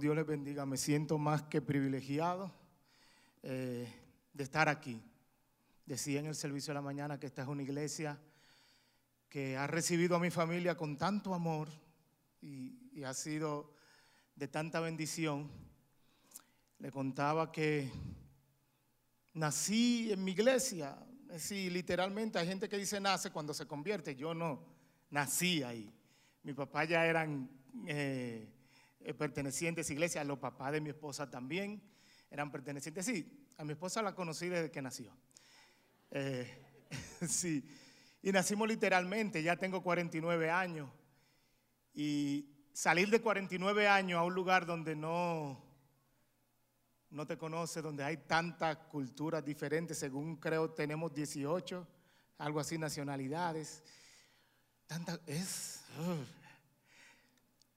Dios les bendiga, me siento más que privilegiado eh, de estar aquí. Decía en el servicio de la mañana que esta es una iglesia que ha recibido a mi familia con tanto amor y, ha sido de tanta bendición. Le contaba que nací en mi iglesia, sí, literalmente hay gente que dice nace cuando se convierte, yo no, nací ahí. Mi papá ya eran... Eh, pertenecientes a iglesia, los papás de mi esposa también eran pertenecientes. Sí, a mi esposa la conocí desde que nació. Eh, sí, y nacimos literalmente, ya tengo 49 años. Y salir de 49 años a un lugar donde no, no te conoce, donde hay tantas culturas diferentes, según creo tenemos 18, algo así, nacionalidades. Tanta, es,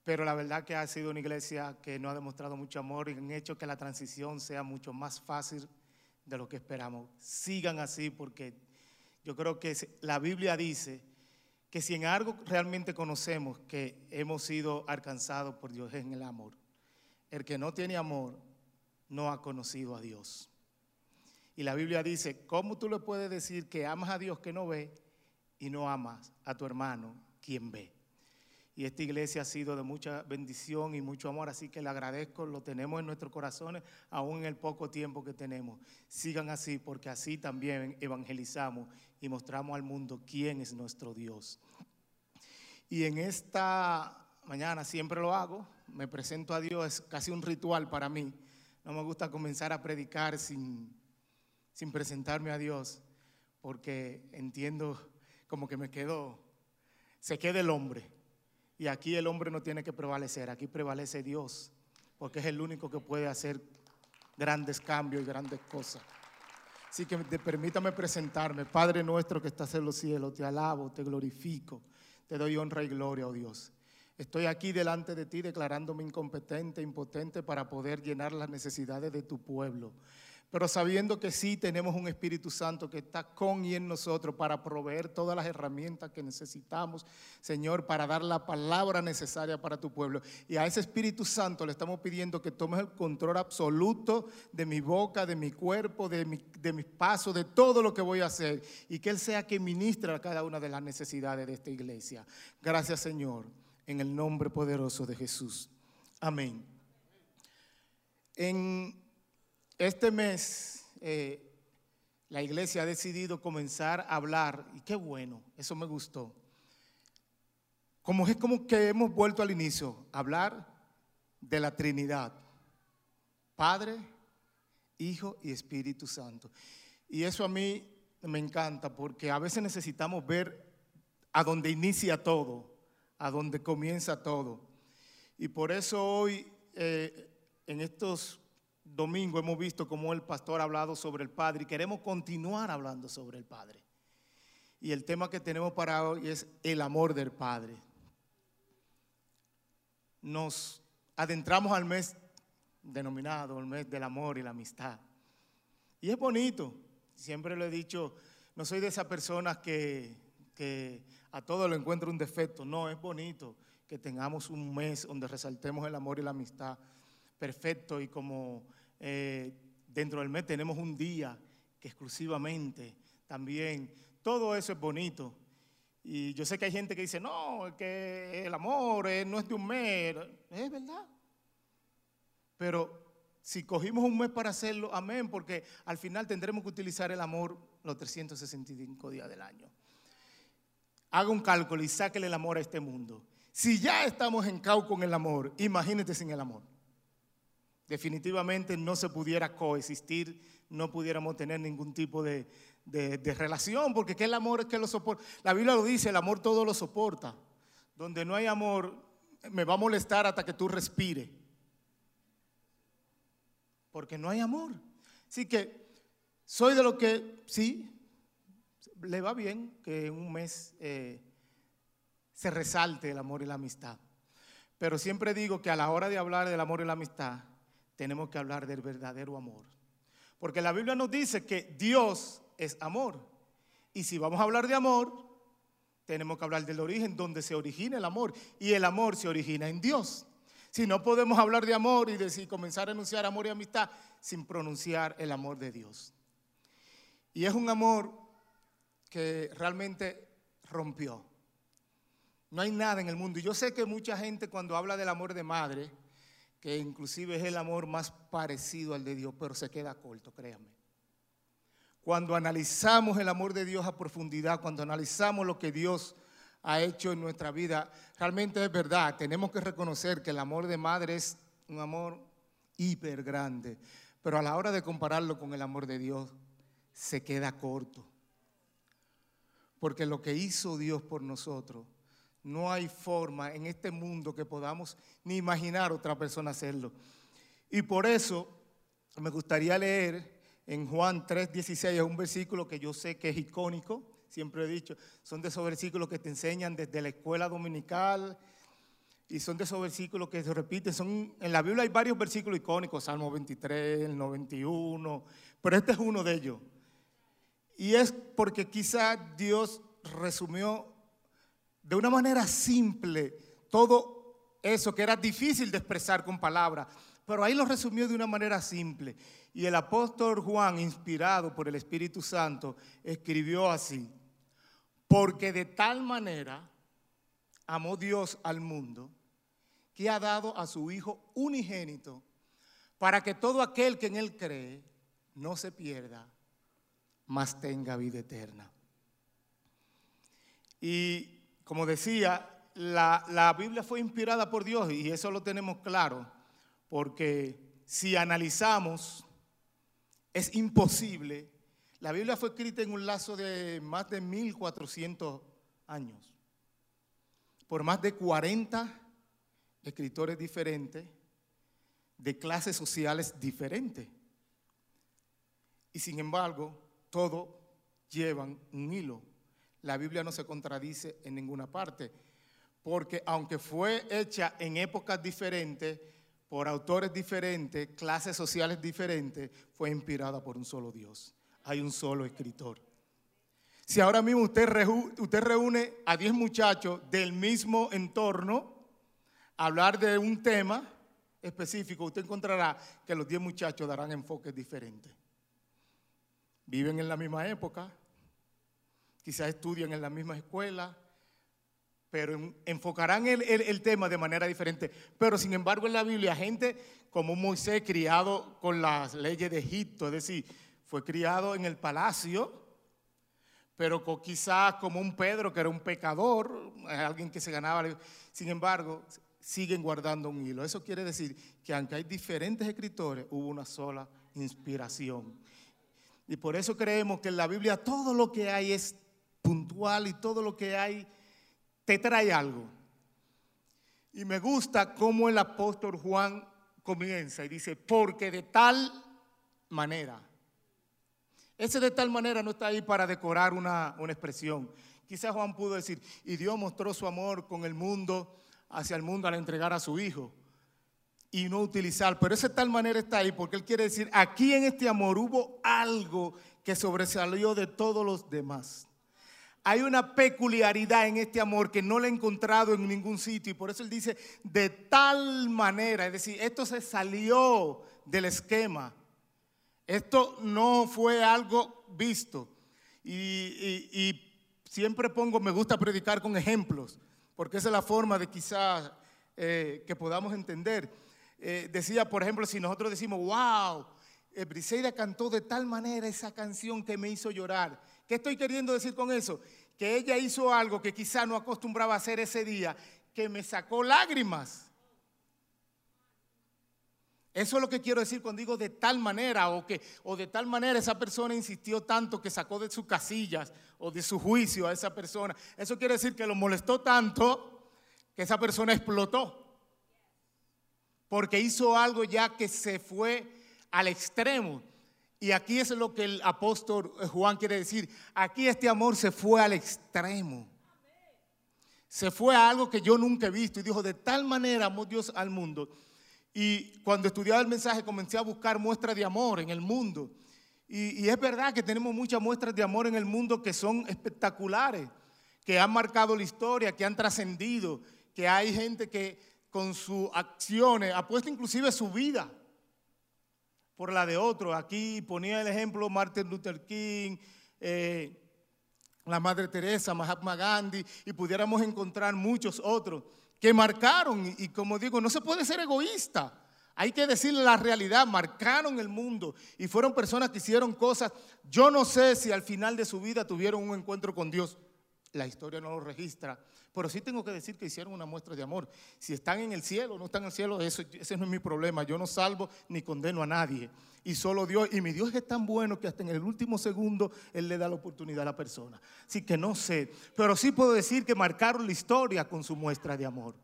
pero la verdad que ha sido una iglesia que nos ha demostrado mucho amor y han hecho que la transición sea mucho más fácil de lo que esperamos. Sigan así porque yo creo que la Biblia dice que si en algo realmente conocemos que hemos sido alcanzados por Dios es en el amor. El que no tiene amor no ha conocido a Dios. Y la Biblia dice, ¿cómo tú le puedes decir que amas a Dios que no ve y no amas a tu hermano quien ve? Y esta iglesia ha sido de mucha bendición y mucho amor, así que le agradezco, lo tenemos en nuestros corazones, aún en el poco tiempo que tenemos. Sigan así, porque así también evangelizamos y mostramos al mundo quién es nuestro Dios. Y en esta mañana siempre lo hago, me presento a Dios, es casi un ritual para mí. No me gusta comenzar a predicar sin, sin presentarme a Dios, porque entiendo como que me quedo, se queda el hombre y aquí el hombre no tiene que prevalecer, aquí prevalece Dios, porque es el único que puede hacer grandes cambios y grandes cosas. Así que permítame presentarme. Padre nuestro que estás en los cielos, te alabo, te glorifico, te doy honra y gloria, oh Dios. Estoy aquí delante de ti declarándome incompetente, impotente para poder llenar las necesidades de tu pueblo pero sabiendo que sí tenemos un Espíritu Santo que está con y en nosotros para proveer todas las herramientas que necesitamos, Señor, para dar la palabra necesaria para tu pueblo. Y a ese Espíritu Santo le estamos pidiendo que tomes el control absoluto de mi boca, de mi cuerpo, de, de mis pasos, de todo lo que voy a hacer, y que Él sea que ministre a cada una de las necesidades de esta iglesia. Gracias, Señor, en el nombre poderoso de Jesús. Amén. En este mes eh, la iglesia ha decidido comenzar a hablar, y qué bueno, eso me gustó. Como es como que hemos vuelto al inicio, hablar de la Trinidad, Padre, Hijo y Espíritu Santo. Y eso a mí me encanta porque a veces necesitamos ver a dónde inicia todo, a dónde comienza todo. Y por eso hoy, eh, en estos domingo hemos visto cómo el pastor ha hablado sobre el Padre y queremos continuar hablando sobre el Padre. Y el tema que tenemos para hoy es el amor del Padre. Nos adentramos al mes denominado el mes del amor y la amistad. Y es bonito, siempre lo he dicho, no soy de esas personas que, que a todo lo encuentro un defecto, no, es bonito que tengamos un mes donde resaltemos el amor y la amistad perfecto y como eh, dentro del mes tenemos un día que exclusivamente también, todo eso es bonito. Y yo sé que hay gente que dice, no, que el amor no es de un mes, es verdad. Pero si cogimos un mes para hacerlo, amén, porque al final tendremos que utilizar el amor los 365 días del año. Haga un cálculo y sáquele el amor a este mundo. Si ya estamos en caos con el amor, imagínate sin el amor definitivamente no se pudiera coexistir, no pudiéramos tener ningún tipo de, relación, porque ¿qué el amor que lo soporta? La Biblia lo dice, el amor todo lo soporta. Donde no hay amor, me va a molestar hasta que tú respires. Porque no hay amor. Así que soy de lo que, sí, le va bien que en un mes eh, se resalte el amor y la amistad. Pero siempre digo que a la hora de hablar del amor y la amistad, tenemos que hablar del verdadero amor. Porque la Biblia nos dice que Dios es amor. Y si vamos a hablar de amor, tenemos que hablar del origen donde se origina el amor. Y el amor se origina en Dios. Si no podemos hablar de amor y decir, comenzar a anunciar amor y amistad sin pronunciar el amor de Dios. Y es un amor que realmente rompió. No hay nada en el mundo. Y yo sé que mucha gente cuando habla del amor de madre, que inclusive es el amor más parecido al de Dios, pero se queda corto, créanme. Cuando analizamos el amor de Dios a profundidad, cuando analizamos lo que Dios ha hecho en nuestra vida, realmente es verdad, tenemos que reconocer que el amor de madre es un amor hiper grande, pero a la hora de compararlo con el amor de Dios, se queda corto. Porque lo que hizo Dios por nosotros no hay forma en este mundo que podamos ni imaginar otra persona hacerlo. Y por eso me gustaría leer en Juan 3:16, es un versículo que yo sé que es icónico, siempre he dicho, son de esos versículos que te enseñan desde la escuela dominical y son de esos versículos que se repiten. Son, en la Biblia hay varios versículos icónicos, Salmo 23, el 91, pero este es uno de ellos. Y es porque quizá Dios resumió de una manera simple todo eso que era difícil de expresar con palabras, pero ahí lo resumió de una manera simple. Y el apóstol Juan, inspirado por el Espíritu Santo, escribió así, porque de tal manera amó Dios al mundo, que ha dado a su Hijo unigénito, para que todo aquel que en Él cree no se pierda, mas tenga vida eterna. Y como decía, la, Biblia fue inspirada por Dios y eso lo tenemos claro, porque si analizamos, es imposible. La Biblia fue escrita en un lazo de más de 1400 años, por más de 40 escritores diferentes, de clases sociales diferentes. Y sin embargo, todos llevan un hilo la Biblia no se contradice en ninguna parte, porque aunque fue hecha en épocas diferentes, por autores diferentes, clases sociales diferentes, fue inspirada por un solo Dios. Hay un solo escritor. Si ahora mismo usted, reúne a 10 muchachos del mismo entorno, a hablar de un tema específico, usted encontrará que los 10 muchachos darán enfoques diferentes. Viven en la misma época, quizás estudian en la misma escuela, pero enfocarán el, tema de manera diferente. Pero sin embargo en la Biblia, gente como Moisés, criado con las leyes de Egipto, es decir, fue criado en el palacio, pero quizás como un Pedro que era un pecador, alguien que se ganaba. Sin embargo, siguen guardando un hilo. Eso quiere decir que aunque hay diferentes escritores, hubo una sola inspiración. Y por eso creemos que en la Biblia todo lo que hay es puntual y todo lo que hay te trae algo. Y me gusta cómo el apóstol Juan comienza y dice, porque de tal manera. Ese de tal manera no está ahí para decorar una, una expresión. Quizás Juan pudo decir, y Dios mostró su amor con el mundo, hacia el mundo al entregar a su hijo y no utilizar. Pero ese de tal manera está ahí porque Él quiere decir, aquí en este amor hubo algo que sobresalió de todos los demás. Hay una peculiaridad en este amor que no le he encontrado en ningún sitio y por eso él dice de tal manera, es decir, esto se salió del esquema. Esto no fue algo visto. Y, siempre pongo, me gusta predicar con ejemplos, porque esa es la forma de quizás eh, que podamos entender. Eh, decía, por ejemplo, si nosotros decimos, wow, Briseida cantó de tal manera esa canción que me hizo llorar. ¿Qué estoy queriendo decir con eso? Que ella hizo algo que quizá no acostumbraba a hacer ese día, que me sacó lágrimas. Eso es lo que quiero decir cuando digo de tal manera o que o de tal manera esa persona insistió tanto que sacó de sus casillas o de su juicio a esa persona. Eso quiere decir que lo molestó tanto que esa persona explotó. Porque hizo algo ya que se fue al extremo. Y aquí es lo que el apóstol Juan quiere decir. Aquí este amor se fue al extremo. Se fue a algo que yo nunca he visto. Y dijo, de tal manera amó Dios al mundo. Y cuando estudiaba el mensaje comencé a buscar muestras de amor en el mundo. Y, y es verdad que tenemos muchas muestras de amor en el mundo que son espectaculares, que han marcado la historia, que han trascendido, que hay gente que con sus acciones ha puesto inclusive su vida por la de otro. Aquí ponía el ejemplo Martin Luther King, eh, la Madre Teresa, Mahatma Gandhi, y pudiéramos encontrar muchos otros que marcaron, y como digo, no se puede ser egoísta. Hay que decirle la realidad, marcaron el mundo y fueron personas que hicieron cosas. Yo no sé si al final de su vida tuvieron un encuentro con Dios. La historia no lo registra. Pero sí tengo que decir que hicieron una muestra de amor. Si están en el cielo o no están en el cielo, eso, ese no es mi problema. Yo no salvo ni condeno a nadie. Y solo Dios, y mi Dios es tan bueno que hasta en el último segundo Él le da la oportunidad a la persona. Así que no sé, pero sí puedo decir que marcaron la historia con su muestra de amor.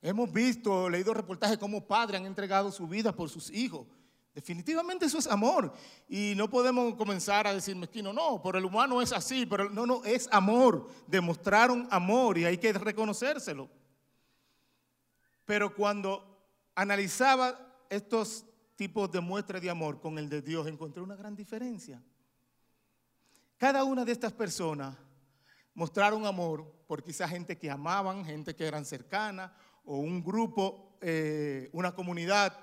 Hemos visto, leído reportajes cómo padres han entregado su vida por sus hijos. Definitivamente eso es amor. Y no podemos comenzar a decir mezquino, no, por el humano es así, pero no, no, es amor. Demostraron amor y hay que reconocérselo. Pero cuando analizaba estos tipos de muestras de amor con el de Dios, encontré una gran diferencia. Cada una de estas personas mostraron amor por quizá gente que amaban, gente que eran cercanas, o un grupo, eh, una comunidad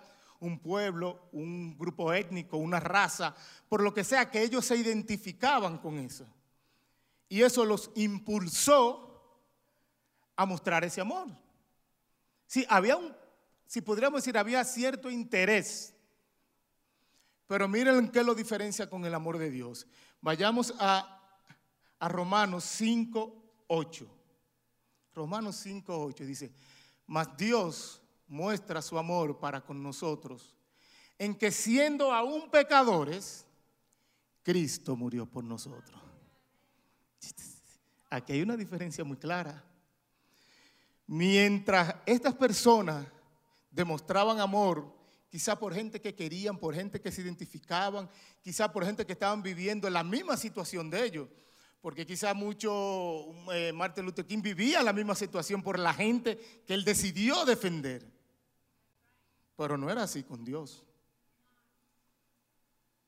un pueblo, un grupo étnico, una raza, por lo que sea que ellos se identificaban con eso. Y eso los impulsó a mostrar ese amor. Sí, había un, si podríamos decir, había cierto interés. Pero miren qué lo diferencia con el amor de Dios. Vayamos a, a Romanos 5, 8. Romanos 5, 8 dice, mas Dios muestra su amor para con nosotros, en que siendo aún pecadores, Cristo murió por nosotros. Aquí hay una diferencia muy clara. Mientras estas personas demostraban amor, quizá por gente que querían, por gente que se identificaban, quizá por gente que estaban viviendo en la misma situación de ellos, porque quizá mucho eh, Martin Luther King vivía la misma situación por la gente que él decidió defender. Pero no era así con Dios.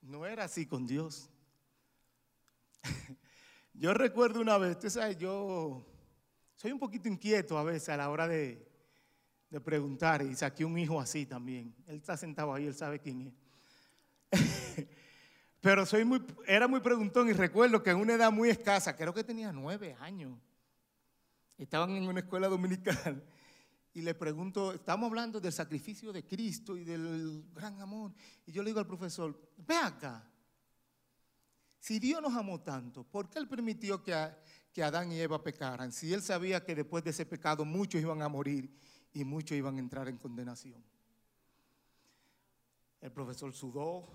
No era así con Dios. yo recuerdo una vez, tú sabes, yo soy un poquito inquieto a veces a la hora de, preguntar y saqué un hijo así también. Él está sentado ahí, él sabe quién es. Pero soy muy, era muy preguntón y recuerdo que en una edad muy escasa, creo que tenía nueve años, estaban en una escuela dominical y le pregunto, estamos hablando del sacrificio de Cristo y del gran amor. Y yo le digo al profesor, ve acá, si Dios nos amó tanto, ¿por qué Él permitió que, que Adán y Eva pecaran? Si Él sabía que después de ese pecado muchos iban a morir y muchos iban a entrar en condenación. El profesor sudó,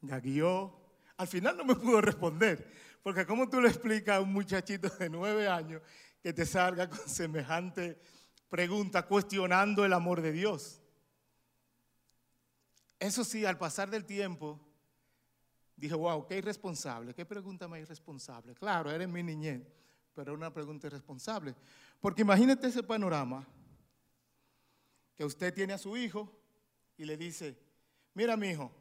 gaguió. Al final no me pudo responder, porque ¿cómo tú le explicas a un muchachito de nueve años que te salga con semejante pregunta cuestionando el amor de Dios. Eso sí, al pasar del tiempo, dije, wow, qué irresponsable, qué pregunta más irresponsable. Claro, eres mi niñez, pero una pregunta irresponsable. Porque imagínate ese panorama, que usted tiene a su hijo y le dice, mira mi hijo,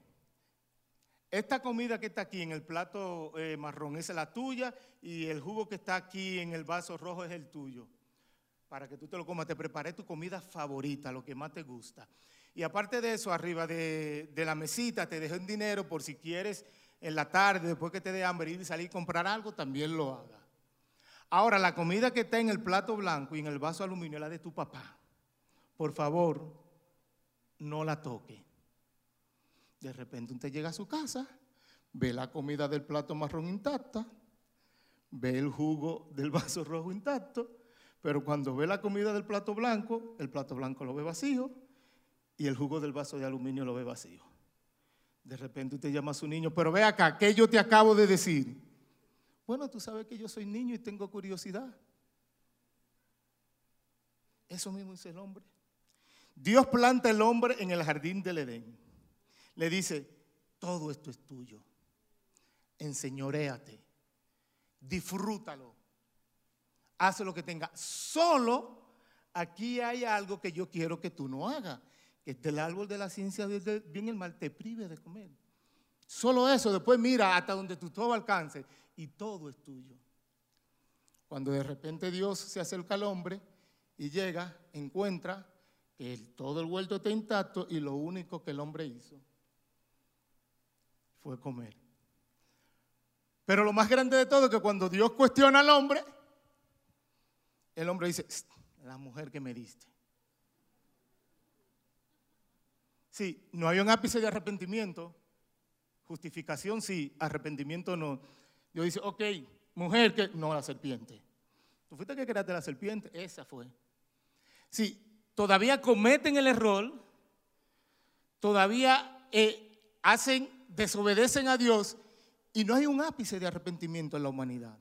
esta comida que está aquí en el plato eh, marrón es la tuya y el jugo que está aquí en el vaso rojo es el tuyo para que tú te lo comas. Te preparé tu comida favorita, lo que más te gusta. Y aparte de eso, arriba de, la mesita te dejé un dinero por si quieres en la tarde, después que te dé hambre, ir y salir a comprar algo, también lo haga. Ahora, la comida que está en el plato blanco y en el vaso aluminio es la de tu papá. Por favor, no la toque. De repente usted llega a su casa, ve la comida del plato marrón intacta, ve el jugo del vaso rojo intacto pero cuando ve la comida del plato blanco, el plato blanco lo ve vacío y el jugo del vaso de aluminio lo ve vacío. De repente usted llama a su niño, pero ve acá, ¿qué yo te acabo de decir? Bueno, tú sabes que yo soy niño y tengo curiosidad. Eso mismo dice el hombre. Dios planta el hombre en el jardín del Edén. Le dice, todo esto es tuyo. Enseñoréate. Disfrútalo hace lo que tenga. Solo aquí hay algo que yo quiero que tú no hagas, que del árbol de la ciencia del bien y el mal te prive de comer. Solo eso, después mira hasta donde tu todo alcance y todo es tuyo. Cuando de repente Dios se acerca al hombre y llega, encuentra que todo el huerto está intacto y lo único que el hombre hizo fue comer. Pero lo más grande de todo es que cuando Dios cuestiona al hombre, el hombre dice, la mujer que me diste. Sí, no hay un ápice de arrepentimiento, justificación sí, arrepentimiento no. Dios dice, ok, mujer que no la serpiente. Tú fuiste que creaste la serpiente, esa fue. Sí, todavía cometen el error, todavía eh, hacen, desobedecen a Dios y no hay un ápice de arrepentimiento en la humanidad.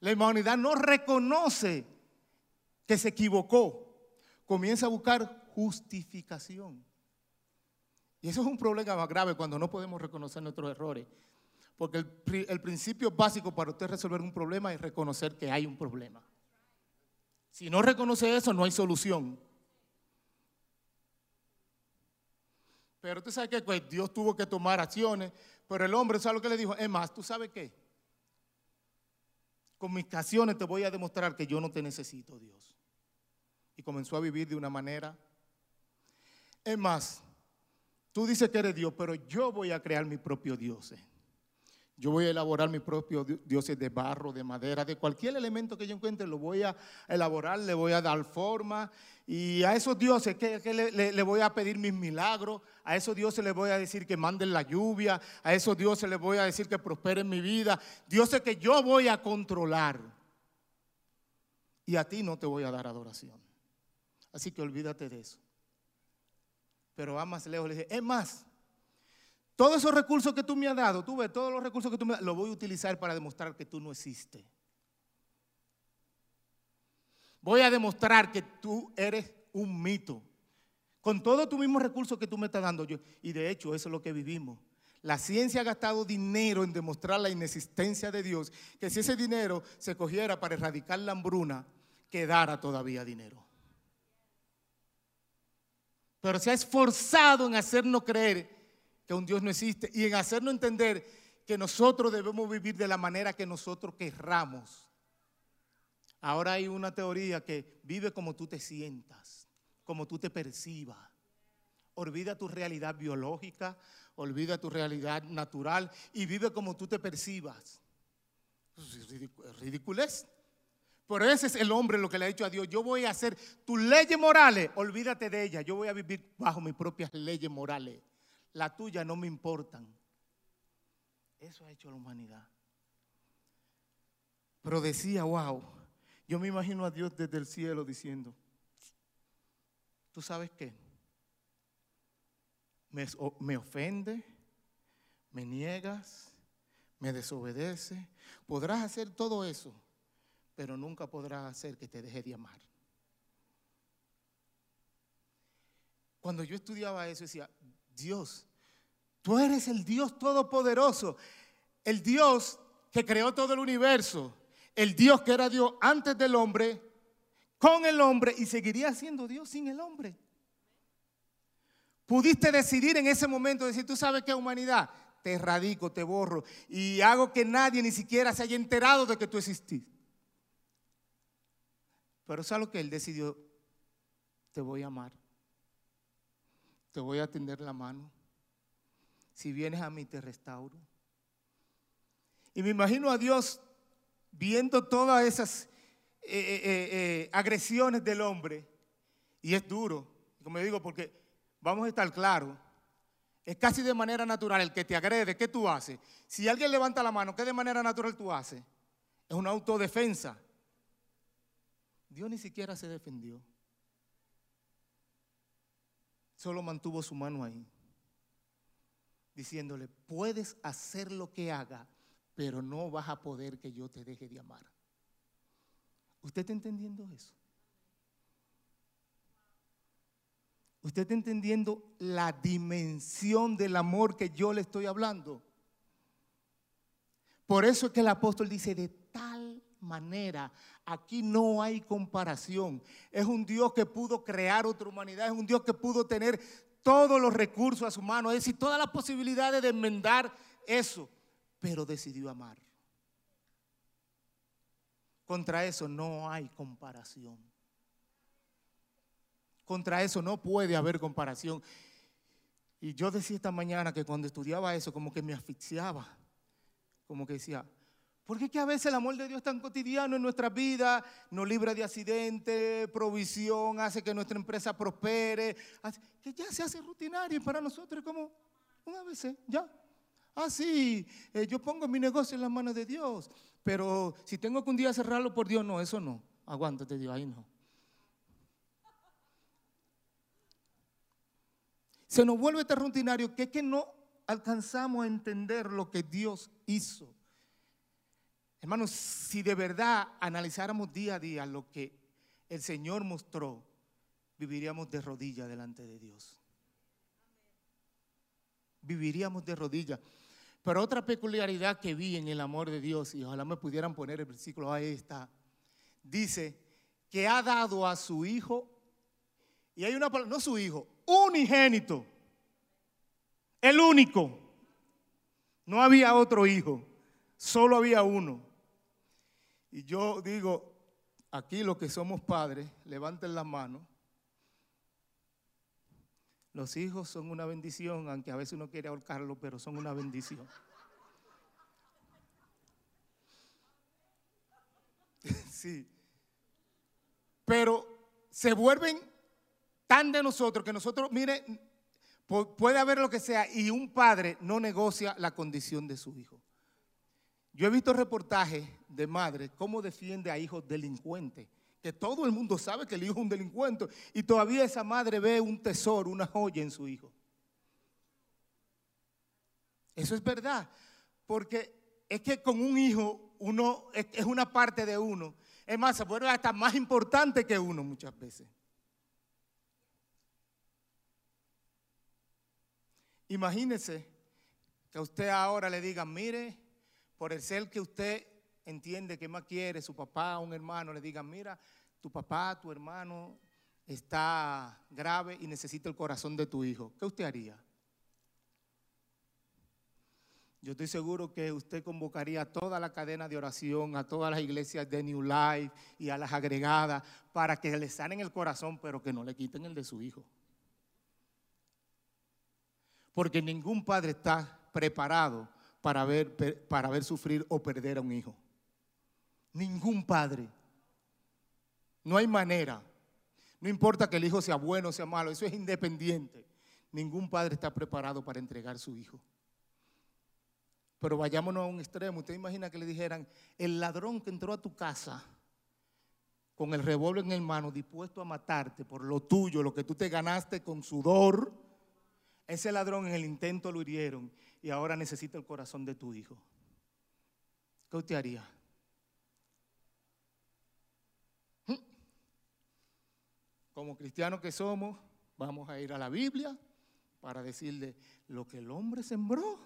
La humanidad no reconoce que se equivocó, comienza a buscar justificación. Y eso es un problema más grave cuando no podemos reconocer nuestros errores. Porque el, principio básico para usted resolver un problema es reconocer que hay un problema. Si no reconoce eso, no hay solución. Pero usted sabe que pues, Dios tuvo que tomar acciones, pero el hombre, ¿sabe lo que le dijo? Es más, ¿tú sabes qué? Con mis acciones te voy a demostrar que yo no te necesito, Dios. Y comenzó a vivir de una manera. Es más, Tú dices que eres Dios, pero yo voy a crear mi propio Dios. Yo voy a elaborar mi propio dioses de barro, de madera, de cualquier elemento que yo encuentre, lo voy a elaborar, le voy a dar forma. Y a esos dioses que, le, voy a pedir mis milagros, a esos dioses les voy a decir que manden la lluvia, a esos dioses les voy a decir que prosperen mi vida. Dioses que yo voy a controlar. Y a ti no te voy a dar adoración. Así que olvídate de eso pero va más lejos. Le dije, es más, todos esos recursos que tú me has dado, tú ves, todos los recursos que tú me has dado, los voy a utilizar para demostrar que tú no existes. Voy a demostrar que tú eres un mito. Con todos tus mismos recursos que tú me estás dando yo. Y de hecho, eso es lo que vivimos. La ciencia ha gastado dinero en demostrar la inexistencia de Dios, que si ese dinero se cogiera para erradicar la hambruna, quedara todavía dinero pero se ha esforzado en hacernos creer que un Dios no existe y en hacernos entender que nosotros debemos vivir de la manera que nosotros querramos. Ahora hay una teoría que vive como tú te sientas, como tú te percibas. Olvida tu realidad biológica, olvida tu realidad natural y vive como tú te percibas. Es ridículo. Pero ese es el hombre lo que le ha dicho a Dios. Yo voy a hacer tus leyes morales, olvídate de ellas. Yo voy a vivir bajo mis propias leyes morales. Las tuyas no me importan. Eso ha hecho la humanidad. Pero decía, wow, yo me imagino a Dios desde el cielo diciendo, ¿tú sabes qué? Me, me ofende, me niegas, me desobedece. Podrás hacer todo eso pero nunca podrás hacer que te deje de amar. Cuando yo estudiaba eso, decía, Dios, tú eres el Dios todopoderoso, el Dios que creó todo el universo, el Dios que era Dios antes del hombre, con el hombre y seguiría siendo Dios sin el hombre. Pudiste decidir en ese momento, decir, tú sabes qué humanidad, te erradico, te borro y hago que nadie ni siquiera se haya enterado de que tú existís. Pero es algo que él decidió, te voy a amar, te voy a tender la mano, si vienes a mí te restauro. Y me imagino a Dios viendo todas esas eh, eh, eh, agresiones del hombre, y es duro, como digo, porque vamos a estar claros, es casi de manera natural el que te agrede, ¿qué tú haces? Si alguien levanta la mano, ¿qué de manera natural tú haces? Es una autodefensa. Dios ni siquiera se defendió. Solo mantuvo su mano ahí, diciéndole, puedes hacer lo que haga, pero no vas a poder que yo te deje de amar. ¿Usted está entendiendo eso? ¿Usted está entendiendo la dimensión del amor que yo le estoy hablando? Por eso es que el apóstol dice, de tal manera. Aquí no hay comparación. Es un Dios que pudo crear otra humanidad, es un Dios que pudo tener todos los recursos a su mano, es decir, todas las posibilidades de enmendar eso, pero decidió amar. Contra eso no hay comparación. contra eso no puede haber comparación. Y yo decía esta mañana que cuando estudiaba eso, como que me asfixiaba, como que decía, porque es que a veces el amor de Dios es tan cotidiano en nuestra vida, nos libra de accidentes, provisión, hace que nuestra empresa prospere, que ya se hace rutinario y para nosotros es como una vez, ya. Ah, sí, eh, yo pongo mi negocio en las manos de Dios, pero si tengo que un día cerrarlo por Dios, no, eso no. Aguántate, Dios, ahí no. Se nos vuelve tan rutinario que es que no alcanzamos a entender lo que Dios hizo. Hermanos, si de verdad analizáramos día a día lo que el Señor mostró, viviríamos de rodillas delante de Dios. Viviríamos de rodillas. Pero otra peculiaridad que vi en el amor de Dios, y ojalá me pudieran poner el versículo, ahí está, dice que ha dado a su hijo, y hay una palabra, no su hijo, unigénito, el único. No había otro hijo, solo había uno. Y yo digo, aquí los que somos padres, levanten las manos. Los hijos son una bendición, aunque a veces uno quiere ahorcarlo, pero son una bendición. Sí. Pero se vuelven tan de nosotros que nosotros, mire, puede haber lo que sea y un padre no negocia la condición de su hijo. Yo he visto reportajes de madres cómo defiende a hijos delincuentes, que todo el mundo sabe que el hijo es un delincuente y todavía esa madre ve un tesoro, una joya en su hijo. Eso es verdad, porque es que con un hijo uno es una parte de uno. Es más, se vuelve hasta más importante que uno muchas veces. Imagínese que a usted ahora le digan, mire, por el ser que usted entiende que más quiere, su papá, un hermano, le digan, mira, tu papá, tu hermano está grave y necesita el corazón de tu hijo. ¿Qué usted haría? Yo estoy seguro que usted convocaría a toda la cadena de oración, a todas las iglesias de New Life y a las agregadas para que le sanen el corazón, pero que no le quiten el de su hijo. Porque ningún padre está preparado para ver, para ver sufrir o perder a un hijo. Ningún padre. No hay manera. No importa que el hijo sea bueno o sea malo, eso es independiente. Ningún padre está preparado para entregar su hijo. Pero vayámonos a un extremo. Usted imagina que le dijeran, el ladrón que entró a tu casa con el revólver en el mano, dispuesto a matarte por lo tuyo, lo que tú te ganaste con sudor, ese ladrón en el intento lo hirieron y ahora necesita el corazón de tu hijo. ¿Qué usted haría? Como cristianos que somos, vamos a ir a la Biblia para decirle, lo que el hombre sembró,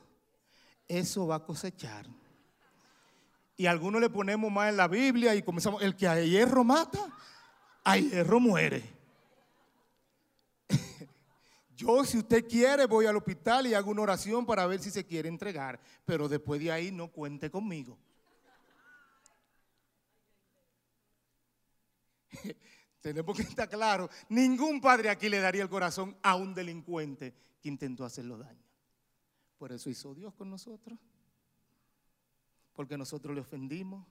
eso va a cosechar. Y algunos le ponemos más en la Biblia y comenzamos, el que a hierro mata, a hierro muere. Yo, si usted quiere, voy al hospital y hago una oración para ver si se quiere entregar, pero después de ahí no cuente conmigo. Tenemos que estar claro, ningún padre aquí le daría el corazón a un delincuente que intentó hacerlo daño. Por eso hizo Dios con nosotros. Porque nosotros le ofendimos,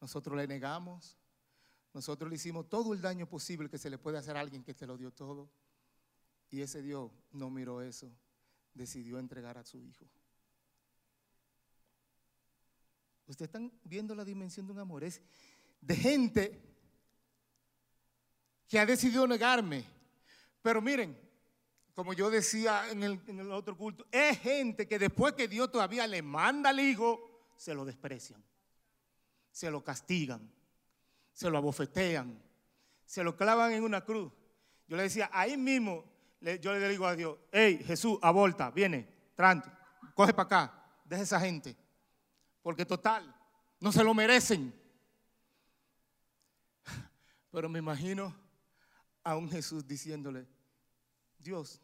nosotros le negamos, nosotros le hicimos todo el daño posible que se le puede hacer a alguien que te lo dio todo. Y ese Dios no miró eso, decidió entregar a su hijo. Ustedes están viendo la dimensión de un amor. Es de gente que ha decidido negarme. Pero miren, como yo decía en el, en el, otro culto, es gente que después que Dios todavía le manda al hijo, se lo desprecian, se lo castigan, se lo abofetean, se lo clavan en una cruz. Yo le decía, ahí mismo yo le digo a Dios, hey Jesús, aborta, viene, tranqui, coge para acá, deja esa gente. Porque total, no se lo merecen. Pero me imagino a un Jesús diciéndole, Dios,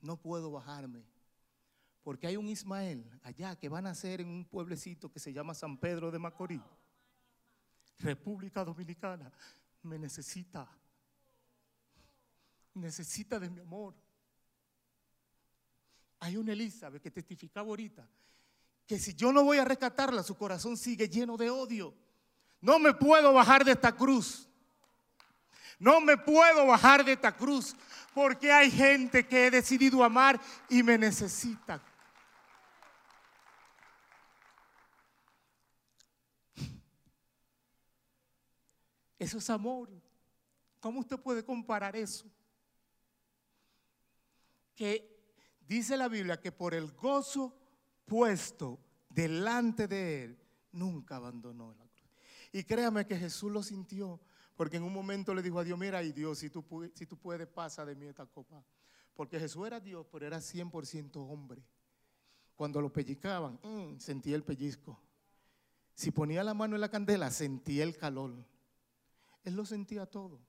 no puedo bajarme. Porque hay un Ismael allá que va a nacer en un pueblecito que se llama San Pedro de Macorís. República Dominicana me necesita necesita de mi amor. Hay una Elizabeth que testificaba ahorita que si yo no voy a rescatarla, su corazón sigue lleno de odio. No me puedo bajar de esta cruz. No me puedo bajar de esta cruz porque hay gente que he decidido amar y me necesita. Eso es amor. ¿Cómo usted puede comparar eso? Que dice la Biblia que por el gozo puesto delante de él, nunca abandonó la cruz. Y créame que Jesús lo sintió, porque en un momento le dijo a Dios, mira, y Dios, si tú, puedes, pasa de mí esta copa. Porque Jesús era Dios, pero era 100% hombre. Cuando lo pellizcaban, mm, sentía el pellizco. Si ponía la mano en la candela, sentía el calor. Él lo sentía todo.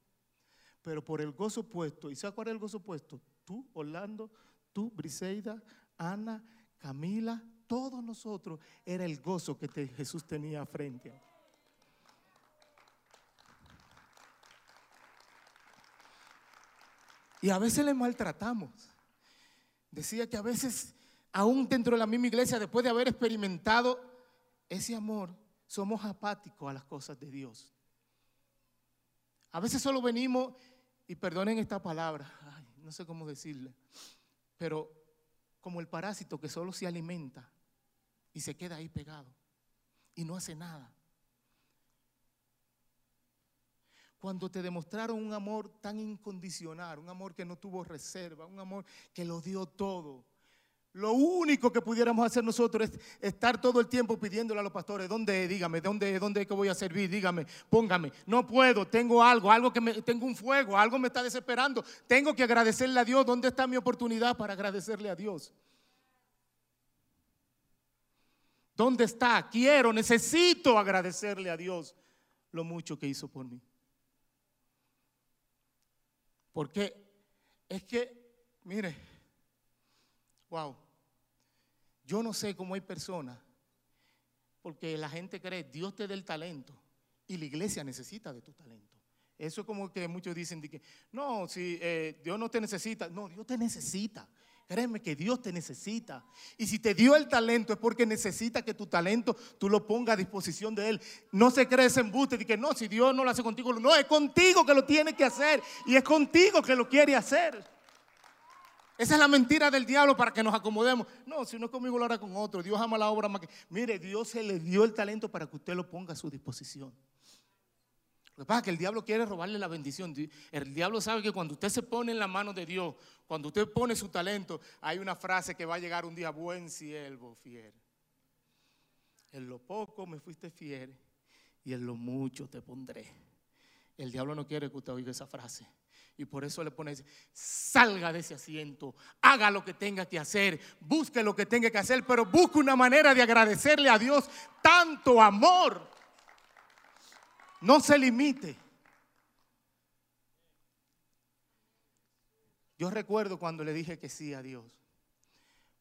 Pero por el gozo puesto, ¿y sabes cuál es el gozo puesto? Tú, Orlando, tú, Briseida, Ana, Camila, todos nosotros, era el gozo que Jesús tenía frente a. Y a veces le maltratamos. Decía que a veces, aún dentro de la misma iglesia, después de haber experimentado ese amor, somos apáticos a las cosas de Dios. A veces solo venimos, y perdonen esta palabra, no sé cómo decirle, pero como el parásito que solo se alimenta y se queda ahí pegado y no hace nada. Cuando te demostraron un amor tan incondicional, un amor que no tuvo reserva, un amor que lo dio todo, lo único que pudiéramos hacer nosotros es estar todo el tiempo pidiéndole a los pastores, ¿dónde? Dígame, ¿dónde, dónde es que voy a servir? Dígame, póngame. No puedo, tengo algo, algo que me, tengo un fuego, algo me está desesperando. Tengo que agradecerle a Dios. ¿Dónde está mi oportunidad para agradecerle a Dios? ¿Dónde está? Quiero, necesito agradecerle a Dios lo mucho que hizo por mí. Porque es que, mire, wow. Yo no sé cómo hay personas, porque la gente cree, Dios te da el talento y la iglesia necesita de tu talento. Eso es como que muchos dicen que, no, si eh, Dios no te necesita, no, Dios te necesita. Créeme que Dios te necesita. Y si te dio el talento es porque necesita que tu talento tú lo pongas a disposición de Él. No se cree ese embuste de que no, si Dios no lo hace contigo, no, es contigo que lo tiene que hacer. Y es contigo que lo quiere hacer. Esa es la mentira del diablo para que nos acomodemos. No, si no es conmigo, lo hará con otro. Dios ama la obra más que. Mire, Dios se le dio el talento para que usted lo ponga a su disposición. Lo que pasa es que el diablo quiere robarle la bendición. El diablo sabe que cuando usted se pone en la mano de Dios, cuando usted pone su talento, hay una frase que va a llegar un día: buen siervo, fiel. En lo poco me fuiste fiel y en lo mucho te pondré. El diablo no quiere que usted oiga esa frase. Y por eso le pone, salga de ese asiento, haga lo que tenga que hacer, busque lo que tenga que hacer, pero busque una manera de agradecerle a Dios tanto amor. No se limite. Yo recuerdo cuando le dije que sí a Dios.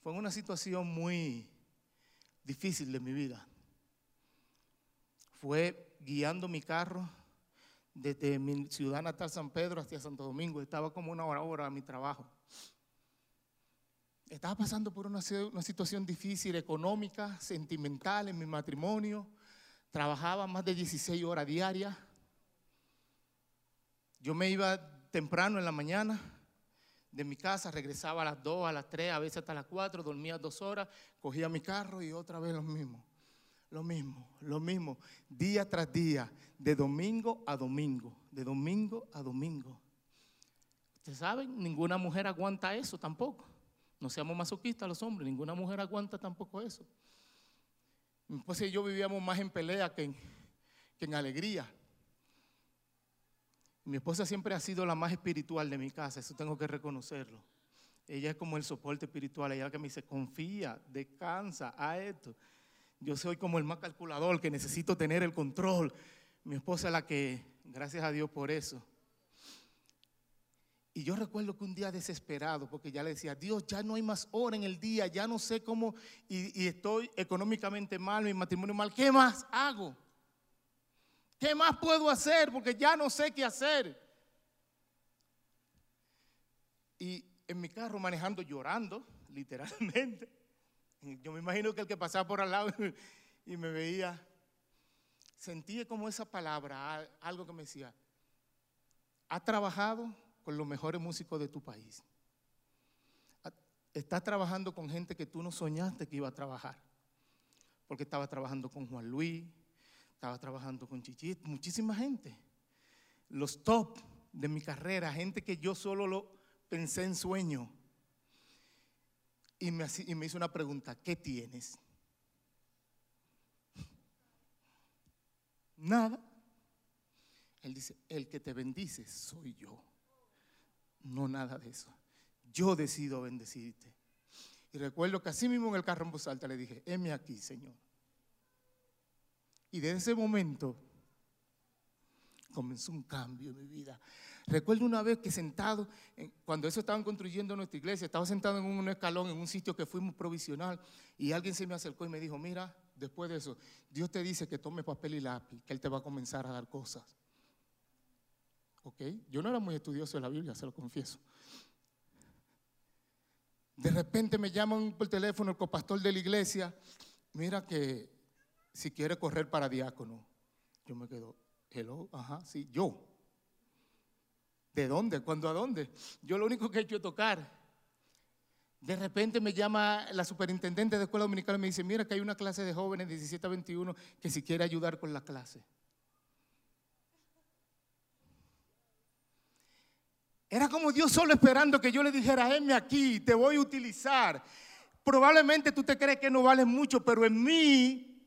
Fue una situación muy difícil de mi vida. Fue guiando mi carro desde mi ciudad natal San Pedro hasta Santo Domingo. Estaba como una hora, hora a mi trabajo. Estaba pasando por una, una situación difícil económica, sentimental en mi matrimonio. Trabajaba más de 16 horas diarias. Yo me iba temprano en la mañana de mi casa, regresaba a las 2, a las 3, a veces hasta las 4, dormía dos horas, cogía mi carro y otra vez lo mismo. Lo mismo, lo mismo, día tras día, de domingo a domingo, de domingo a domingo. Ustedes saben, ninguna mujer aguanta eso tampoco. No seamos masoquistas los hombres, ninguna mujer aguanta tampoco eso. Mi esposa y yo vivíamos más en pelea que en, que en alegría. Mi esposa siempre ha sido la más espiritual de mi casa, eso tengo que reconocerlo. Ella es como el soporte espiritual, ella que me dice, confía, descansa, a esto. Yo soy como el más calculador que necesito tener el control. Mi esposa es la que, gracias a Dios por eso. Y yo recuerdo que un día desesperado, porque ya le decía, Dios, ya no hay más hora en el día, ya no sé cómo, y, estoy económicamente mal, mi matrimonio mal, ¿qué más hago? ¿Qué más puedo hacer? Porque ya no sé qué hacer. Y en mi carro manejando llorando, literalmente. Yo me imagino que el que pasaba por al lado y me veía, sentí como esa palabra, algo que me decía, ha trabajado con los mejores músicos de tu país. Estás trabajando con gente que tú no soñaste que iba a trabajar. Porque estaba trabajando con Juan Luis, estaba trabajando con Chichit, muchísima gente. Los top de mi carrera, gente que yo solo lo pensé en sueño. Y me, hizo una pregunta, ¿qué tienes? Nada. Él dice, el que te bendice soy yo. No nada de eso. Yo decido bendecirte. Y recuerdo que así mismo en el carro en voz alta le dije, heme aquí, Señor. Y desde ese momento comenzó un cambio en mi vida. Recuerdo una vez que sentado, cuando eso estaban construyendo nuestra iglesia, estaba sentado en un escalón, en un sitio que fuimos provisional, y alguien se me acercó y me dijo, mira, después de eso, Dios te dice que tome papel y lápiz, que Él te va a comenzar a dar cosas. ¿Ok? Yo no era muy estudioso de la Biblia, se lo confieso. De repente me llaman por teléfono el copastor de la iglesia, mira que si quiere correr para diácono. Yo me quedo, hello, ajá, sí, yo. ¿De dónde? ¿Cuándo a dónde? Yo lo único que he hecho es tocar. De repente me llama la superintendente de escuela dominical y me dice, mira que hay una clase de jóvenes de 17 a 21 que si quiere ayudar con la clase. Era como Dios solo esperando que yo le dijera, heme aquí, te voy a utilizar. Probablemente tú te crees que no vales mucho, pero en mí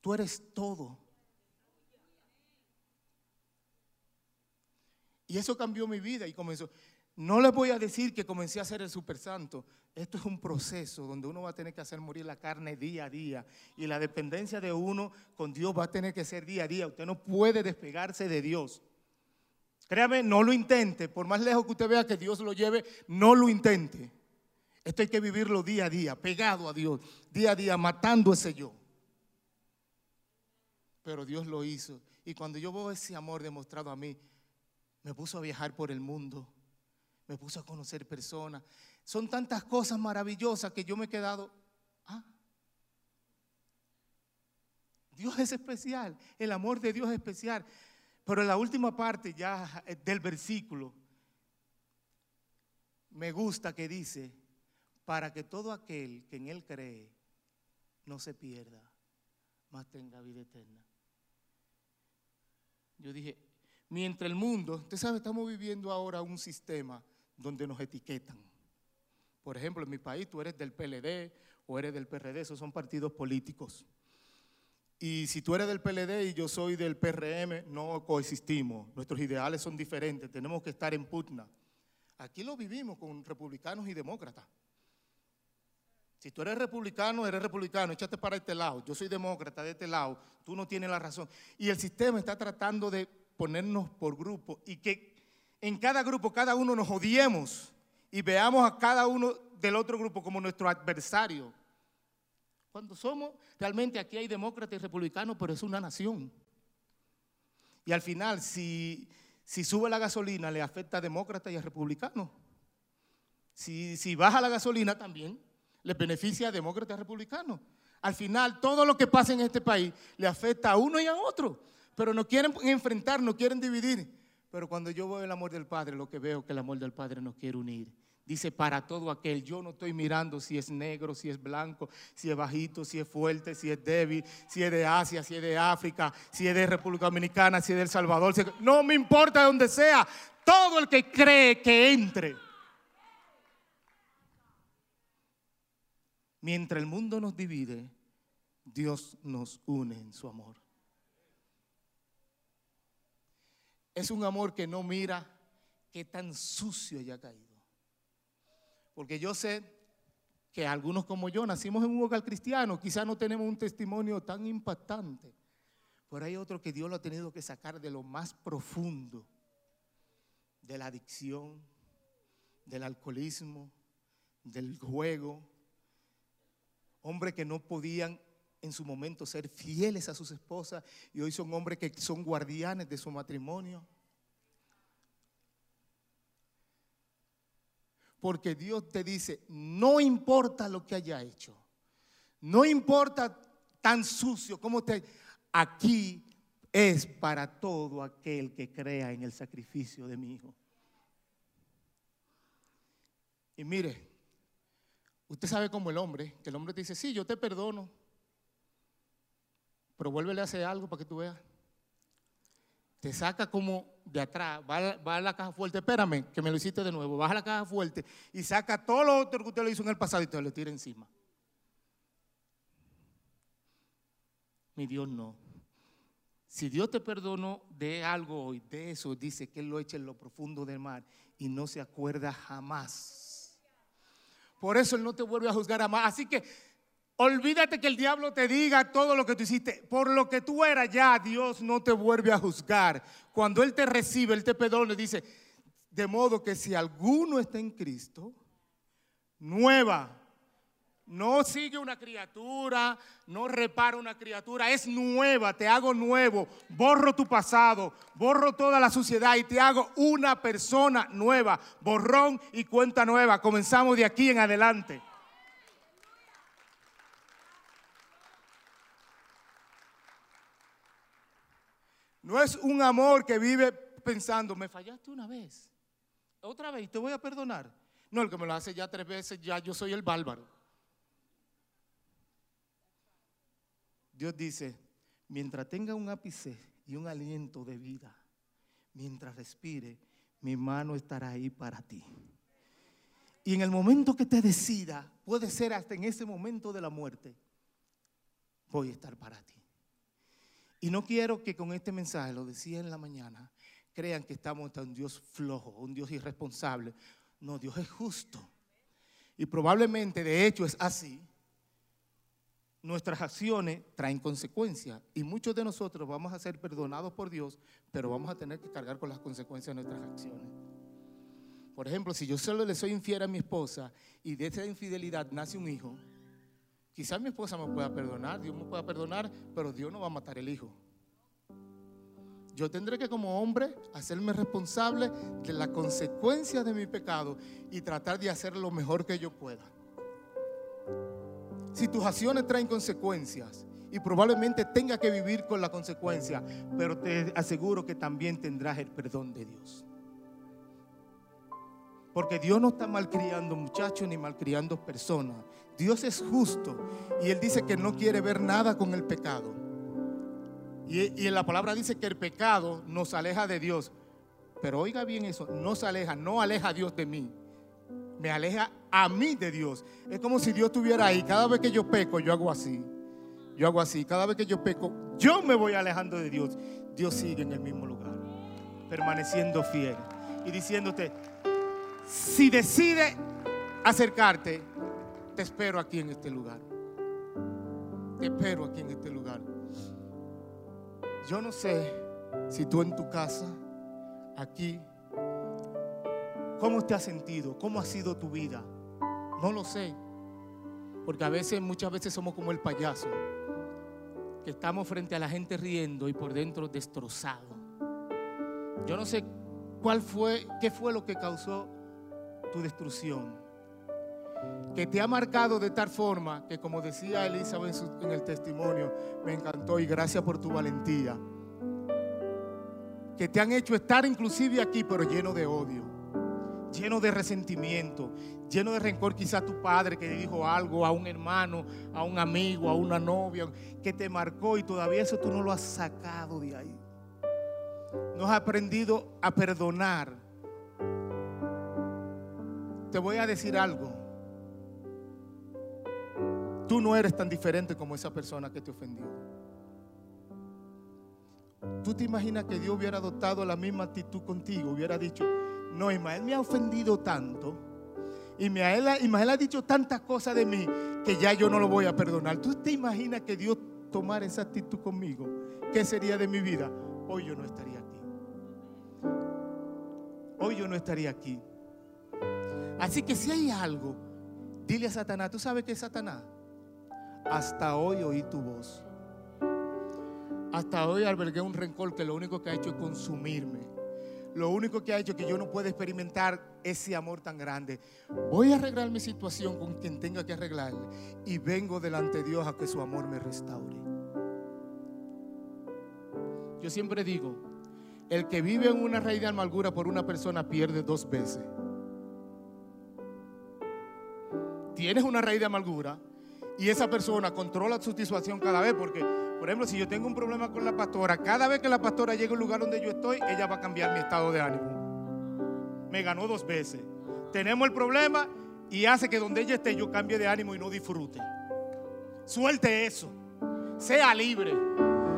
tú eres todo. Y eso cambió mi vida y comenzó. No les voy a decir que comencé a ser el super santo. Esto es un proceso donde uno va a tener que hacer morir la carne día a día. Y la dependencia de uno con Dios va a tener que ser día a día. Usted no puede despegarse de Dios. Créame, no lo intente. Por más lejos que usted vea que Dios lo lleve, no lo intente. Esto hay que vivirlo día a día, pegado a Dios, día a día, matando ese yo. Pero Dios lo hizo. Y cuando yo veo ese amor demostrado a mí, me puso a viajar por el mundo, me puso a conocer personas. Son tantas cosas maravillosas que yo me he quedado, ah, Dios es especial, el amor de Dios es especial. Pero en la última parte ya eh, del versículo, me gusta que dice, para que todo aquel que en Él cree no se pierda, mas tenga vida eterna. Yo dije, mientras el mundo, usted sabe, estamos viviendo ahora un sistema donde nos etiquetan. Por ejemplo, en mi país tú eres del PLD o eres del PRD, esos son partidos políticos. Y si tú eres del PLD y yo soy del PRM, no coexistimos. Nuestros ideales son diferentes. Tenemos que estar en pugna. Aquí lo vivimos con republicanos y demócratas. Si tú eres republicano, eres republicano, échate para este lado. Yo soy demócrata de este lado. Tú no tienes la razón. Y el sistema está tratando de ponernos por grupo y que en cada grupo cada uno nos odiemos y veamos a cada uno del otro grupo como nuestro adversario. Cuando somos, realmente aquí hay demócratas y republicanos, pero es una nación. Y al final, si, si sube la gasolina, le afecta a demócratas y a republicanos. Si, si baja la gasolina también, le beneficia a demócratas y a republicanos. Al final, todo lo que pasa en este país le afecta a uno y a otro. Pero no quieren enfrentar, no quieren dividir. Pero cuando yo veo el amor del Padre, lo que veo es que el amor del Padre nos quiere unir. Dice, para todo aquel, yo no estoy mirando si es negro, si es blanco, si es bajito, si es fuerte, si es débil, si es de Asia, si es de África, si es de República Dominicana, si es de El Salvador. No me importa de donde sea, todo el que cree que entre. Mientras el mundo nos divide, Dios nos une en su amor. Es un amor que no mira qué tan sucio haya caído. Porque yo sé que algunos como yo nacimos en un hogar cristiano, quizás no tenemos un testimonio tan impactante, pero hay otro que Dios lo ha tenido que sacar de lo más profundo, de la adicción, del alcoholismo, del juego, hombres que no podían en su momento ser fieles a sus esposas y hoy son hombres que son guardianes de su matrimonio. Porque Dios te dice, no importa lo que haya hecho, no importa tan sucio como te... Aquí es para todo aquel que crea en el sacrificio de mi hijo. Y mire, usted sabe como el hombre, que el hombre te dice, sí, yo te perdono, pero vuélvele a hacer algo para que tú veas. Te saca como de atrás, va, a la caja fuerte, espérame, que me lo hiciste de nuevo, baja a la caja fuerte y saca todo lo otro que usted le hizo en el pasado y te lo tira encima. Mi Dios no. Si Dios te perdonó de algo hoy, de eso, dice que Él lo echa en lo profundo del mar y no se acuerda jamás. Por eso Él no te vuelve a juzgar jamás. Así que olvídate que el diablo te diga todo lo que tú hiciste. Por lo que tú eras ya, Dios no te vuelve a juzgar. Cuando Él te recibe, Él te perdona y dice, de modo que si alguno está en Cristo, nueva no sigue una criatura, no repara una criatura, es nueva, te hago nuevo, borro tu pasado, borro toda la suciedad y te hago una persona nueva, borrón y cuenta nueva. Comenzamos de aquí en adelante. No es un amor que vive pensando, me fallaste una vez, otra vez, te voy a perdonar. No, el que me lo hace ya tres veces, ya yo soy el bárbaro. Dios dice, mientras tenga un ápice y un aliento de vida, mientras respire, mi mano estará ahí para ti. Y en el momento que te decida, puede ser hasta en ese momento de la muerte, voy a estar para ti. Y no quiero que con este mensaje, lo decía en la mañana, crean que estamos ante un Dios flojo, un Dios irresponsable. No, Dios es justo. Y probablemente, de hecho, es así nuestras acciones traen consecuencias y muchos de nosotros vamos a ser perdonados por Dios, pero vamos a tener que cargar con las consecuencias de nuestras acciones. Por ejemplo, si yo solo le soy infiel a mi esposa y de esa infidelidad nace un hijo, quizás mi esposa me pueda perdonar, Dios me pueda perdonar, pero Dios no va a matar el hijo. Yo tendré que como hombre hacerme responsable de las consecuencias de mi pecado y tratar de hacer lo mejor que yo pueda. Si tus acciones traen consecuencias y probablemente tenga que vivir con la consecuencia, pero te aseguro que también tendrás el perdón de Dios. Porque Dios no está malcriando muchachos ni malcriando personas. Dios es justo y Él dice que no quiere ver nada con el pecado. Y, en la palabra dice que el pecado nos aleja de Dios. Pero oiga bien eso, no se aleja, no aleja a Dios de mí me aleja a mí de Dios. Es como si Dios estuviera ahí. Cada vez que yo peco, yo hago así. Yo hago así. Cada vez que yo peco, yo me voy alejando de Dios. Dios sigue en el mismo lugar, permaneciendo fiel y diciéndote, si decide acercarte, te espero aquí en este lugar. Te espero aquí en este lugar. Yo no sé si tú en tu casa, aquí, ¿Cómo te has sentido? ¿Cómo ha sido tu vida? No lo sé. Porque a veces, muchas veces somos como el payaso. Que estamos frente a la gente riendo y por dentro destrozado. Yo no sé cuál fue, qué fue lo que causó tu destrucción. Que te ha marcado de tal forma que como decía Elizabeth en el testimonio, me encantó y gracias por tu valentía. Que te han hecho estar inclusive aquí, pero lleno de odio lleno de resentimiento, lleno de rencor, quizás tu padre que dijo algo a un hermano, a un amigo, a una novia, que te marcó y todavía eso tú no lo has sacado de ahí. No has aprendido a perdonar. Te voy a decir algo. Tú no eres tan diferente como esa persona que te ofendió. ¿Tú te imaginas que Dios hubiera adoptado la misma actitud contigo? Hubiera dicho, no, Ismael me ha ofendido tanto. Y Ismael, ha dicho tantas cosas de mí que ya yo no lo voy a perdonar. ¿Tú te imaginas que Dios tomara esa actitud conmigo? ¿Qué sería de mi vida? Hoy yo no estaría aquí. Hoy yo no estaría aquí. Así que si hay algo, dile a Satanás, ¿tú sabes qué es Satanás? Hasta hoy oí tu voz. Hasta hoy albergué un rencor que lo único que ha hecho es consumirme lo único que ha hecho que yo no pueda experimentar ese amor tan grande. Voy a arreglar mi situación con quien tenga que arreglarle y vengo delante de Dios a que su amor me restaure. Yo siempre digo, el que vive en una raíz de amargura por una persona pierde dos veces. Tienes una raíz de amargura y esa persona controla su situación cada vez porque, por ejemplo, si yo tengo un problema con la pastora, cada vez que la pastora llega al lugar donde yo estoy, ella va a cambiar mi estado de ánimo me ganó dos veces. Tenemos el problema y hace que donde ella esté yo cambie de ánimo y no disfrute. Suelte eso. Sea libre.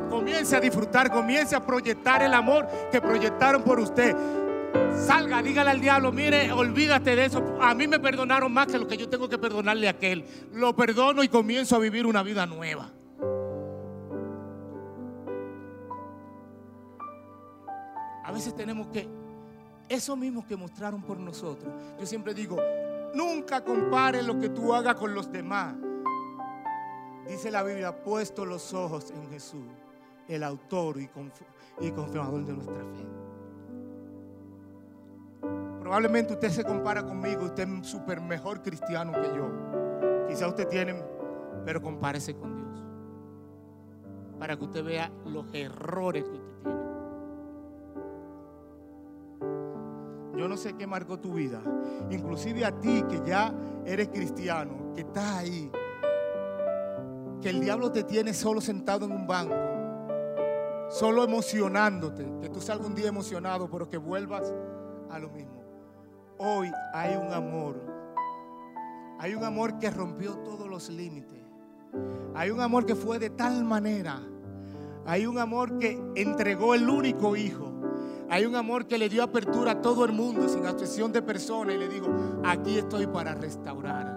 Comience a disfrutar, comience a proyectar el amor que proyectaron por usted. Salga, dígale al diablo, mire, olvídate de eso. A mí me perdonaron más que lo que yo tengo que perdonarle a aquel. Lo perdono y comienzo a vivir una vida nueva. A veces tenemos que eso mismo que mostraron por nosotros. Yo siempre digo, nunca compare lo que tú hagas con los demás. Dice la Biblia, puesto los ojos en Jesús, el autor y, confirmador de nuestra fe. Probablemente usted se compara conmigo, usted es súper mejor cristiano que yo. Quizá usted tiene, pero compárese con Dios. Para que usted vea los errores que usted tiene. Yo no sé qué marcó tu vida. Inclusive a ti que ya eres cristiano, que estás ahí. Que el diablo te tiene solo sentado en un banco. Solo emocionándote. Que tú salgas un día emocionado, pero que vuelvas a lo mismo. Hoy hay un amor. Hay un amor que rompió todos los límites. Hay un amor que fue de tal manera. Hay un amor que entregó el único hijo hay un amor que le dio apertura a todo el mundo sin excepción de personas y le digo, aquí estoy para restaurar.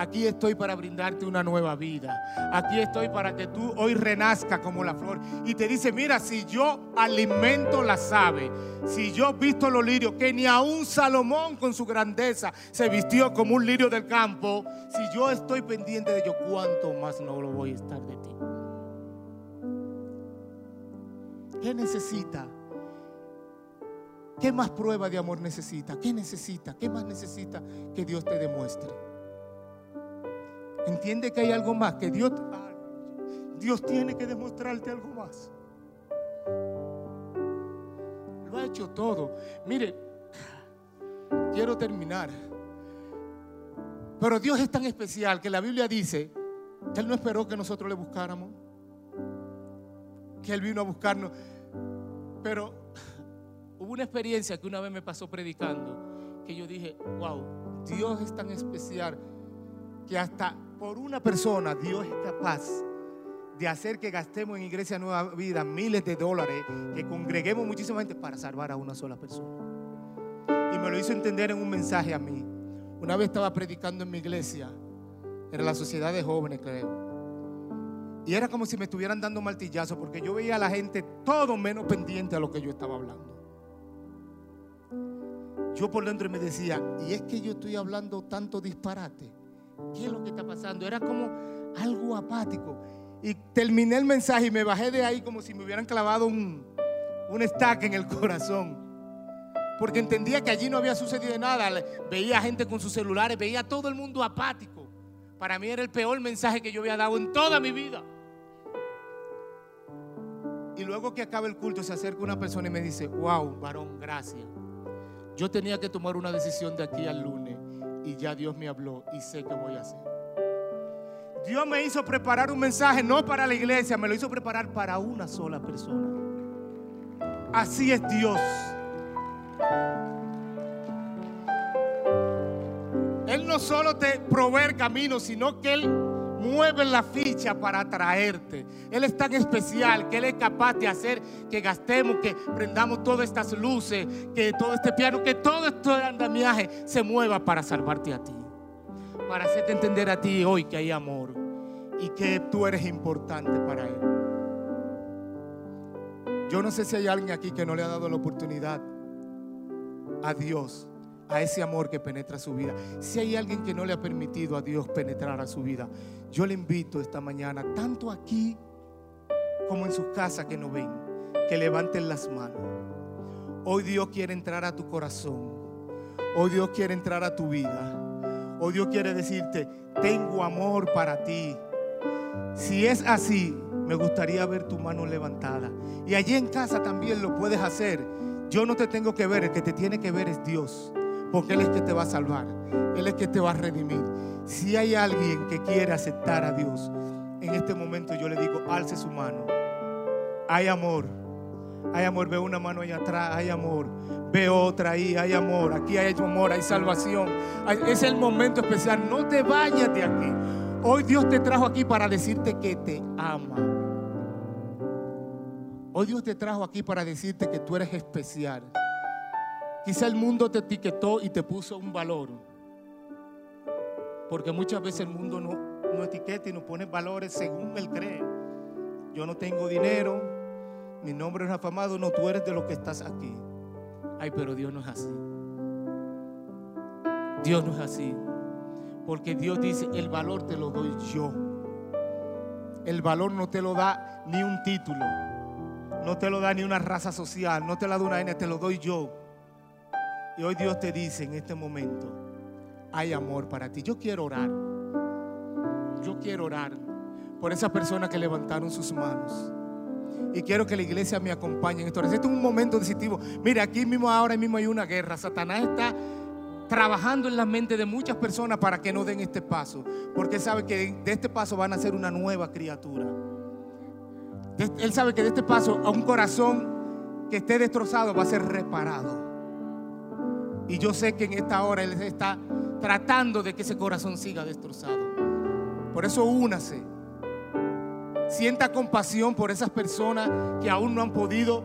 Aquí estoy para brindarte una nueva vida. Aquí estoy para que tú hoy renazca como la flor. Y te dice, mira, si yo alimento las aves, si yo visto los lirios, que ni a un Salomón con su grandeza se vistió como un lirio del campo, si yo estoy pendiente de ello, ¿cuánto más no lo voy a estar de ti? ¿Qué necesita? ¿Qué más prueba de amor necesita? ¿Qué necesita? ¿Qué más necesita que Dios te demuestre? Entiende que hay algo más, que Dios, Dios tiene que demostrarte algo más. Lo ha hecho todo. Mire, quiero terminar. Pero Dios es tan especial que la Biblia dice que Él no esperó que nosotros le buscáramos, que Él vino a buscarnos. Pero Hubo una experiencia que una vez me pasó predicando que yo dije, wow, Dios es tan especial que hasta por una persona Dios es capaz de hacer que gastemos en Iglesia Nueva Vida miles de dólares, que congreguemos muchísima gente para salvar a una sola persona. Y me lo hizo entender en un mensaje a mí. Una vez estaba predicando en mi iglesia, era la sociedad de jóvenes, creo. Y era como si me estuvieran dando martillazo, porque yo veía a la gente todo menos pendiente a lo que yo estaba hablando yo por dentro me decía, y es que yo estoy hablando tanto disparate. ¿Qué es lo que está pasando? Era como algo apático. Y terminé el mensaje y me bajé de ahí como si me hubieran clavado un, un estaque en el corazón. Porque entendía que allí no había sucedido nada. Veía gente con sus celulares, veía todo el mundo apático. Para mí era el peor mensaje que yo había dado en toda mi vida. Y luego que acaba el culto se acerca una persona y me dice, wow, varón, gracias. Yo tenía que tomar una decisión de aquí al lunes y ya Dios me habló y sé qué voy a hacer. Dios me hizo preparar un mensaje no para la iglesia, me lo hizo preparar para una sola persona. Así es Dios. Él no solo te provee el camino, sino que Él mueve la ficha para atraerte. Él es tan especial que Él es capaz de hacer que gastemos, que prendamos todas estas luces, que todo este piano, que todo este andamiaje se mueva para salvarte a ti. Para hacerte entender a ti hoy que hay amor y que tú eres importante para Él. Yo no sé si hay alguien aquí que no le ha dado la oportunidad a Dios a ese amor que penetra su vida. Si hay alguien que no le ha permitido a Dios penetrar a su vida, yo le invito esta mañana, tanto aquí como en sus casas que no ven, que levanten las manos. Hoy Dios quiere entrar a tu corazón. Hoy Dios quiere entrar a tu vida. Hoy Dios quiere decirte, tengo amor para ti. Si es así, me gustaría ver tu mano levantada. Y allí en casa también lo puedes hacer. Yo no te tengo que ver, el que te tiene que ver es Dios. Porque Él es que te va a salvar. Él es que te va a redimir. Si hay alguien que quiere aceptar a Dios, en este momento yo le digo, alce su mano. Hay amor. Hay amor. Veo una mano allá atrás. Hay amor. Veo otra ahí. Hay amor. Aquí hay amor. Hay salvación. Es el momento especial. No te vayas de aquí. Hoy Dios te trajo aquí para decirte que te ama. Hoy Dios te trajo aquí para decirte que tú eres especial. Quizá el mundo te etiquetó y te puso un valor. Porque muchas veces el mundo no, no etiqueta y nos pone valores según él cree. Yo no tengo dinero, mi nombre es afamado, no, tú eres de lo que estás aquí. Ay, pero Dios no es así. Dios no es así. Porque Dios dice, el valor te lo doy yo. El valor no te lo da ni un título. No te lo da ni una raza social. No te la da una N, te lo doy yo. Y hoy Dios te dice en este momento, hay amor para ti. Yo quiero orar. Yo quiero orar por esas personas que levantaron sus manos. Y quiero que la iglesia me acompañe en esto. Este es un momento decisivo. Mire, aquí mismo ahora mismo hay una guerra. Satanás está trabajando en la mente de muchas personas para que no den este paso. Porque sabe que de este paso van a ser una nueva criatura. Él sabe que de este paso a un corazón que esté destrozado va a ser reparado. Y yo sé que en esta hora Él está tratando de que ese corazón siga destrozado. Por eso únase. Sienta compasión por esas personas que aún no han podido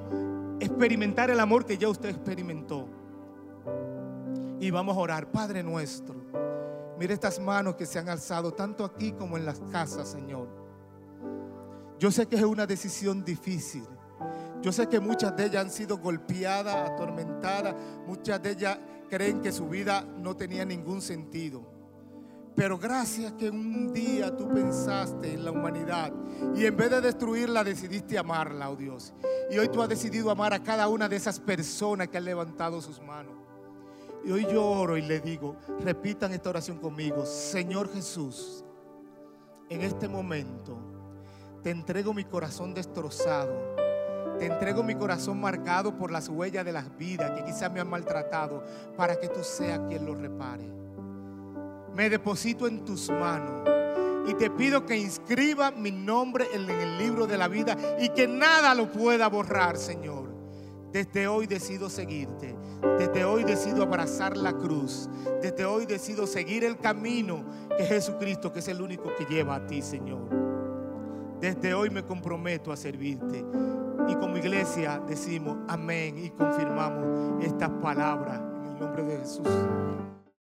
experimentar el amor que ya usted experimentó. Y vamos a orar, Padre nuestro. Mire estas manos que se han alzado tanto aquí como en las casas, Señor. Yo sé que es una decisión difícil. Yo sé que muchas de ellas han sido golpeadas, atormentadas. Muchas de ellas creen que su vida no tenía ningún sentido. Pero gracias que un día tú pensaste en la humanidad y en vez de destruirla decidiste amarla, oh Dios. Y hoy tú has decidido amar a cada una de esas personas que han levantado sus manos. Y hoy yo oro y le digo, repitan esta oración conmigo, Señor Jesús, en este momento te entrego mi corazón destrozado te entrego mi corazón marcado por las huellas de las vidas que quizás me han maltratado para que tú seas quien lo repare. Me deposito en tus manos y te pido que inscriba mi nombre en el libro de la vida y que nada lo pueda borrar, Señor. Desde hoy decido seguirte. Desde hoy decido abrazar la cruz. Desde hoy decido seguir el camino que Jesucristo, que es el único que lleva a ti, Señor. Desde hoy me comprometo a servirte. Y como iglesia decimos amén y confirmamos estas palabras en el nombre de Jesús.